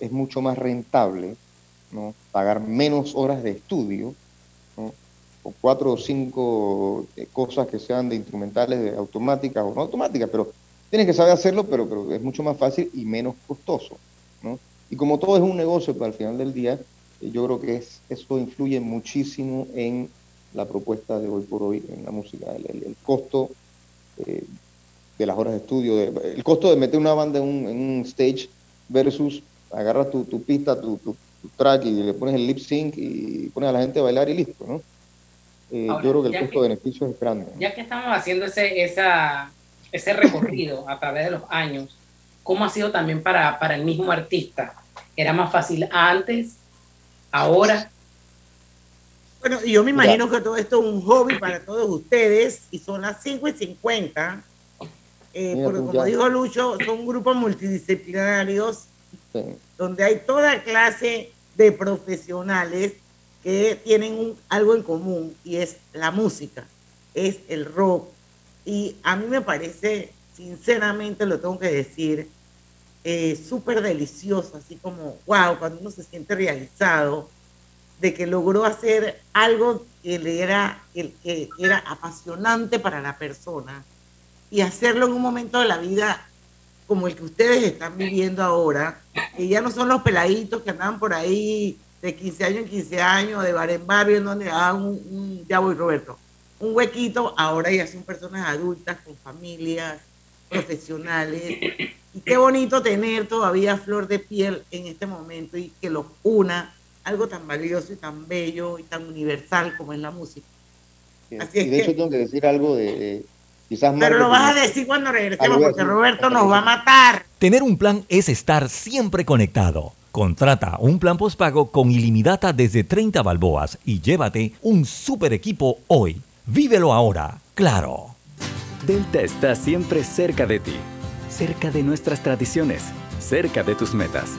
es mucho más rentable ¿no? pagar menos horas de estudio o cuatro o cinco eh, cosas que sean de instrumentales de automáticas o no automáticas, pero tienes que saber hacerlo, pero, pero es mucho más fácil y menos costoso. ¿no? Y como todo es un negocio, para pues, al final del día, eh, yo creo que es, eso influye muchísimo en la propuesta de hoy por hoy en la música. El, costo eh, de las horas de estudio, el costo de meter una banda en un, stage versus agarras tu, pista, tu, track y le pones el lip sync y pones a la gente a bailar y listo, ¿no? Eh, yo creo que el costo-beneficio es grande. Ya que estamos haciendo ese, esa, ese recorrido a través de los años, ¿cómo ha sido también para, para el mismo artista? ¿Era más fácil antes, ahora? Bueno, yo me imagino que todo esto es un hobby para todos ustedes y son las 5 y 50 eh, porque como dijo Lucho, son grupos multidisciplinarios donde hay toda clase de profesionales que tienen algo en común y es la música, es el rock. Y a mí me parece, sinceramente lo tengo que decir, eh, súper delicioso, así como, wow, cuando uno se siente realizado de que logró hacer algo que le era, que era apasionante para la persona y hacerlo en un momento de la vida como el que ustedes están viviendo ahora, que ya no son los peladitos que andaban por ahí de 15 años en 15 años, de bar en bar, en donde hagan un, un, ya voy Roberto, un huequito, ahora ya son personas adultas con familias, profesionales, y qué bonito tener todavía flor de piel en este momento y que los una algo tan valioso y tan bello y tan universal como es la música. Así y de hecho tengo que decir algo de pero lo vas a decir cuando regresemos, porque Roberto nos va a matar. Tener un plan es estar siempre conectado. Contrata un plan postpago con ilimitada desde 30 balboas y llévate un super equipo hoy. Vívelo ahora, claro. Delta está siempre cerca de ti, cerca de nuestras tradiciones, cerca de tus metas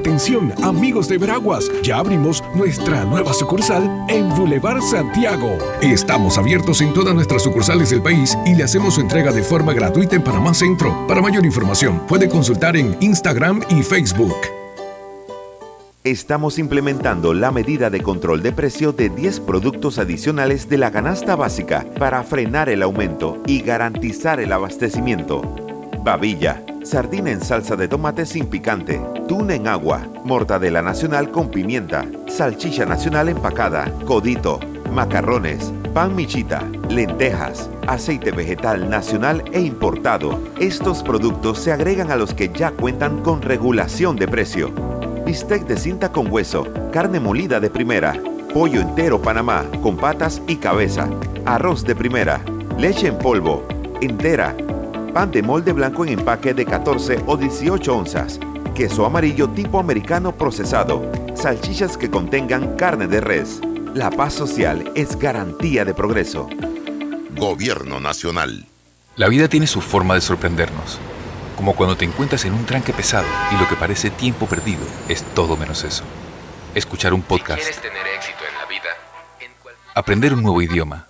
Atención, amigos de Veraguas, ya abrimos nuestra nueva sucursal en Boulevard Santiago. Estamos abiertos en todas nuestras sucursales del país y le hacemos su entrega de forma gratuita en Panamá Centro. Para mayor información, puede consultar en Instagram y Facebook. Estamos implementando la medida de control de precio de 10 productos adicionales de la canasta básica para frenar el aumento y garantizar el abastecimiento. Babilla, sardina en salsa de tomate sin picante, tuna en agua, mortadela nacional con pimienta, salchicha nacional empacada, codito, macarrones, pan michita, lentejas, aceite vegetal nacional e importado. Estos productos se agregan a los que ya cuentan con regulación de precio. Bistec de cinta con hueso, carne molida de primera, pollo entero Panamá con patas y cabeza, arroz de primera, leche en polvo, entera, pan de molde blanco en empaque de 14 o 18 onzas, queso amarillo tipo americano procesado, salchichas que contengan carne de res. La paz social es garantía de progreso. Gobierno Nacional. La vida tiene su forma de sorprendernos, como cuando te encuentras en un tranque pesado y lo que parece tiempo perdido es todo menos eso. Escuchar un podcast. tener éxito en la vida? Aprender un nuevo idioma.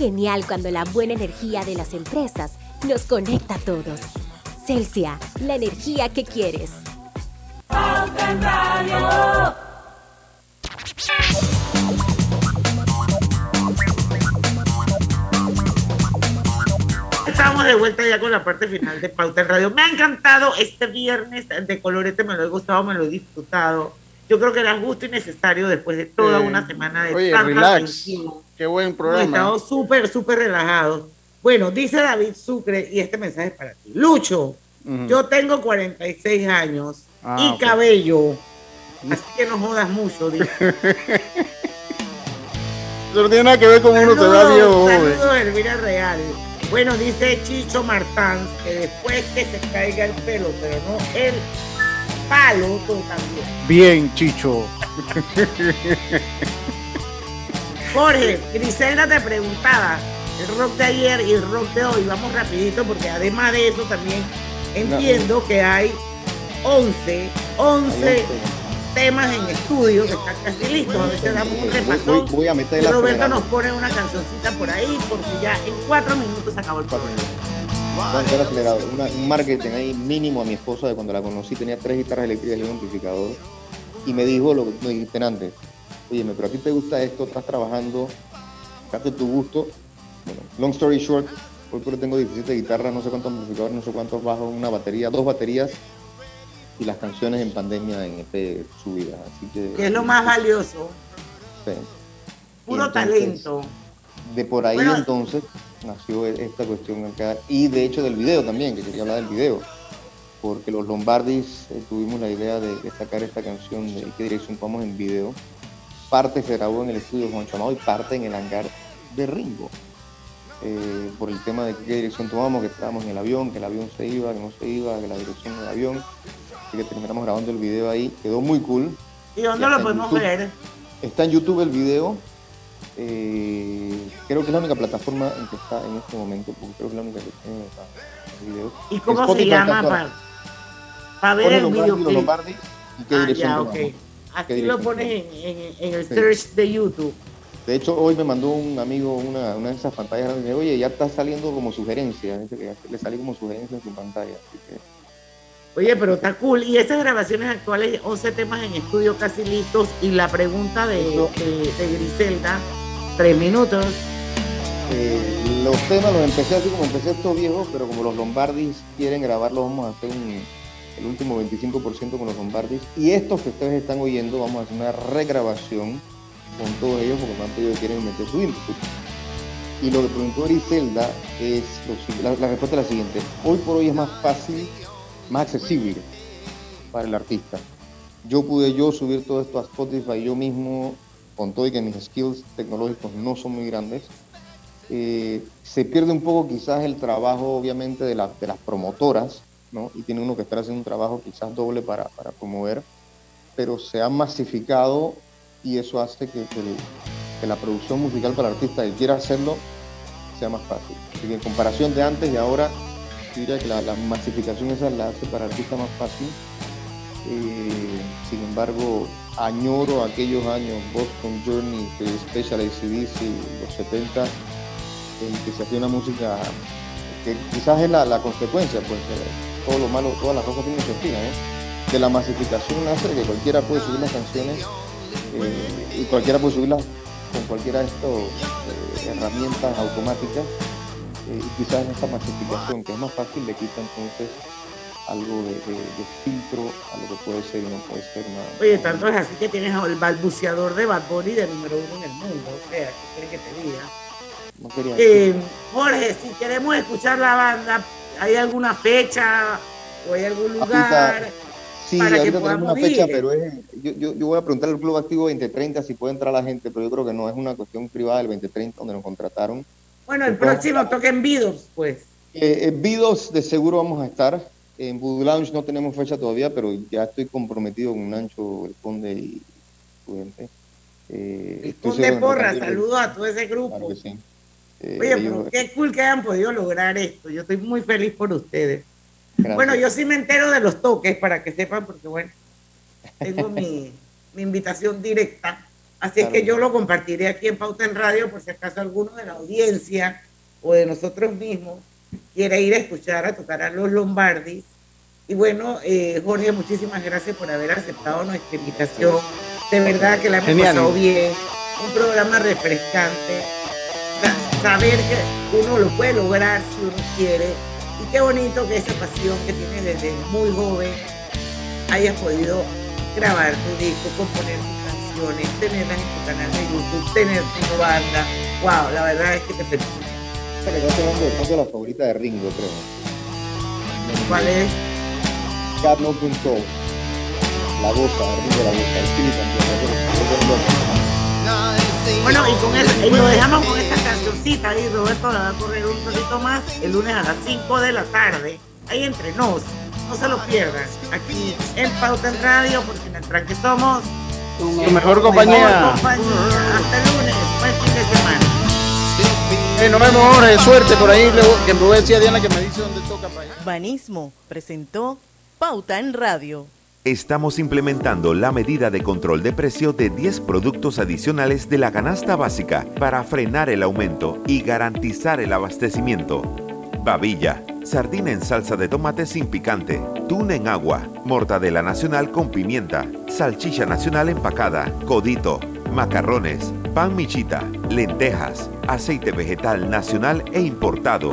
Genial cuando la buena energía de las empresas nos conecta a todos. Celsia, la energía que quieres. Estamos de vuelta ya con la parte final de Pauta en Radio. Me ha encantado este viernes de colorete, me lo he gustado, me lo he disfrutado. Yo creo que era justo y necesario después de toda una semana de Oye, tanta relax. tensión. Qué buen Hemos programa. estado súper, súper relajados. Bueno, dice David Sucre, y este mensaje es para ti. Lucho, yo tengo 46 años Ah, y cabello, así que no jodas mucho. dice. Eso no tiene nada que ver con uno va Saludos, viejo saludos, Elvira Real. Bueno, dice Chicho Martán que después que se caiga el pelo, pero no el palo, tú también. Bien, Chicho. Jorge, Griselda te preguntaba el rock de ayer y el rock de hoy. Vamos rapidito porque además de eso también entiendo que hay 11, 11 temas en estudio que están casi listos. A veces damos un repasón. voy- voy a meter la Roberto nos pone una cancioncita por ahí porque ya en cuatro minutos se acabó el programa. Una- un marketing ahí mínimo a mi esposa de cuando la conocí tenía tres guitarras eléctricas y un amplificador y me dijo lo que me dijiste antes oye pero a ti te gusta esto estás trabajando date tu gusto bueno long story short hoy por hoy tengo 17 guitarras no sé cuántos amplificadores no sé cuántos bajos una batería dos baterías y las canciones en pandemia en EP subidas así que Que es lo más valioso. sí. Puro entonces, talento. De por ahí Bueno. entonces nació esta cuestión acá. Y de hecho del video también, que quería hablar del video. Porque los Lombardis eh, tuvimos la idea de, de sacar esta canción de qué dirección vamos en video. Parte se grabó en el estudio de Juan Chamado y parte en el hangar de Ringo. Eh, por el tema de qué dirección tomamos, que estábamos en el avión, que el avión se iba, que no se iba, que la dirección del avión. Así que terminamos grabando el video ahí. Quedó muy cool. ¿Y dónde lo podemos YouTube. ver? Está en YouTube el video. Eh, creo que es la única plataforma en que está en este momento, porque creo que es la única que tiene ah, videos. ¿Y cómo Spotify se llama para, para ver el Lombardi, videoclip? Lombardi y qué Ah, dirección ya, tomamos. ok. ¿Qué Aquí lo pones en, en- en el Sí. search de YouTube. De hecho, hoy me mandó un amigo una, una de esas pantallas grandes. Dice, Oye, ya está saliendo como sugerencia. Dice que ya le salió como sugerencia en su pantalla. Así que, Oye, pero está cool. Y estas grabaciones actuales, 11 temas en estudio casi listos. Y la pregunta de, de- de Griselda, tres minutos. eh, los temas los empecé así como empecé estos viejos, pero como los Lombardis quieren grabarlos, vamos a hacer un- el último 25% con los Lombardis. Y estos que ustedes están oyendo, vamos a hacer una regrabación con todos ellos, porque me han pedido que quieren meter su input. Y lo que preguntó Griselda es, la, respuesta es la siguiente. Hoy por hoy es más fácil, más accesible para el artista. Yo pude yo subir todo esto a Spotify yo mismo, con todo y que mis skills tecnológicos no son muy grandes. Eh, se pierde un poco quizás el trabajo, obviamente, de las promotoras, Y tiene uno que estar haciendo un trabajo quizás doble para, para promover, pero se ha masificado y eso hace que, que la producción musical para el artista que quiera hacerlo sea más fácil. Así en comparación de antes y ahora, diría que la, la masificación esa la hace para el artista más fácil. Eh, sin embargo, añoro aquellos años, Boston Journey, Special ACDC, los 70, en que se hacía una música que quizás es la, la consecuencia, pues todo lo malo, todas las cosas tienen su fin, ¿eh? De la masificación nace de que cualquiera puede subir las canciones eh, y cualquiera puede subirlas con cualquiera de estas eh, herramientas automáticas eh, y quizás esta masificación que es más fácil le quita entonces algo de, de- de filtro a lo que puede ser y no puede ser nada. Oye, tanto es así que tienes al balbuceador de Bad Bunny de número uno en el mundo. O sea, ¿qué quieres que te diga? No quería Eh, Jorge, si queremos escuchar la banda, ¿hay alguna fecha o hay algún lugar? Ahorita- Sí, para que ahorita tenemos podamos una fecha, ir. pero es, yo, yo, yo voy a preguntar al Club Activo 2030 si puede entrar la gente, pero yo creo que no, es una cuestión privada del 2030 donde nos contrataron. Bueno, el Entonces, próximo toca en Vidos, pues. Eh, en Vidos de seguro vamos a estar. En Voodoo Lounge no tenemos fecha todavía, pero ya estoy comprometido con Nancho, el Conde y su gente. Eh, estoy Conde que Porra, saludos a todo ese grupo. Claro que sí. Eh, Oye, ellos- pero qué cool que hayan podido lograr esto. Yo estoy muy feliz por ustedes. Gracias. Bueno, yo sí me entero de los toques para que sepan, porque bueno, tengo mi, mi invitación directa. Así es Claro. que yo lo compartiré aquí en Pauta en Radio por si acaso alguno de la audiencia o de nosotros mismos quiere ir a escuchar a tocar a los Lombardis. Y bueno, eh, Jorge, muchísimas gracias por haber aceptado nuestra invitación. De verdad que la hemos Genial. pasado bien. Un programa refrescante. Sa- Saber que uno lo puede lograr si uno quiere. Y qué bonito que esa pasión que tienes desde muy joven hayas podido grabar tu disco, componer tus canciones, tenerlas en tu canal de YouTube, tener tu banda. Wow, la verdad es que te felicito. Esta pronto la favorita de Ringo, creo. ¿Cuál es? God No Control. La goza, Ringo la goza. El Philly también. Bueno, y con eso, y lo dejamos con esta cancioncita y Roberto la va a correr un ratito más el lunes a las 5 de la tarde. Ahí entre nos, no se lo pierdan. Aquí en Pauta en Radio, porque en el tranque somos Tu mejor compañía. mejor compañía. Hasta el lunes, buen fin de semana. Eh, nos vemos Jorge, suerte por ahí, que me voy a decir a Diana que me dice dónde toca para allá. Banismo presentó Pauta en Radio. Estamos implementando la medida de control de precio de 10 productos adicionales de la canasta básica para frenar el aumento y garantizar el abastecimiento. Babilla, sardina en salsa de tomate sin picante, tuna en agua, mortadela nacional con pimienta, salchicha nacional empacada, codito, macarrones, pan michita, lentejas, aceite vegetal nacional e importado,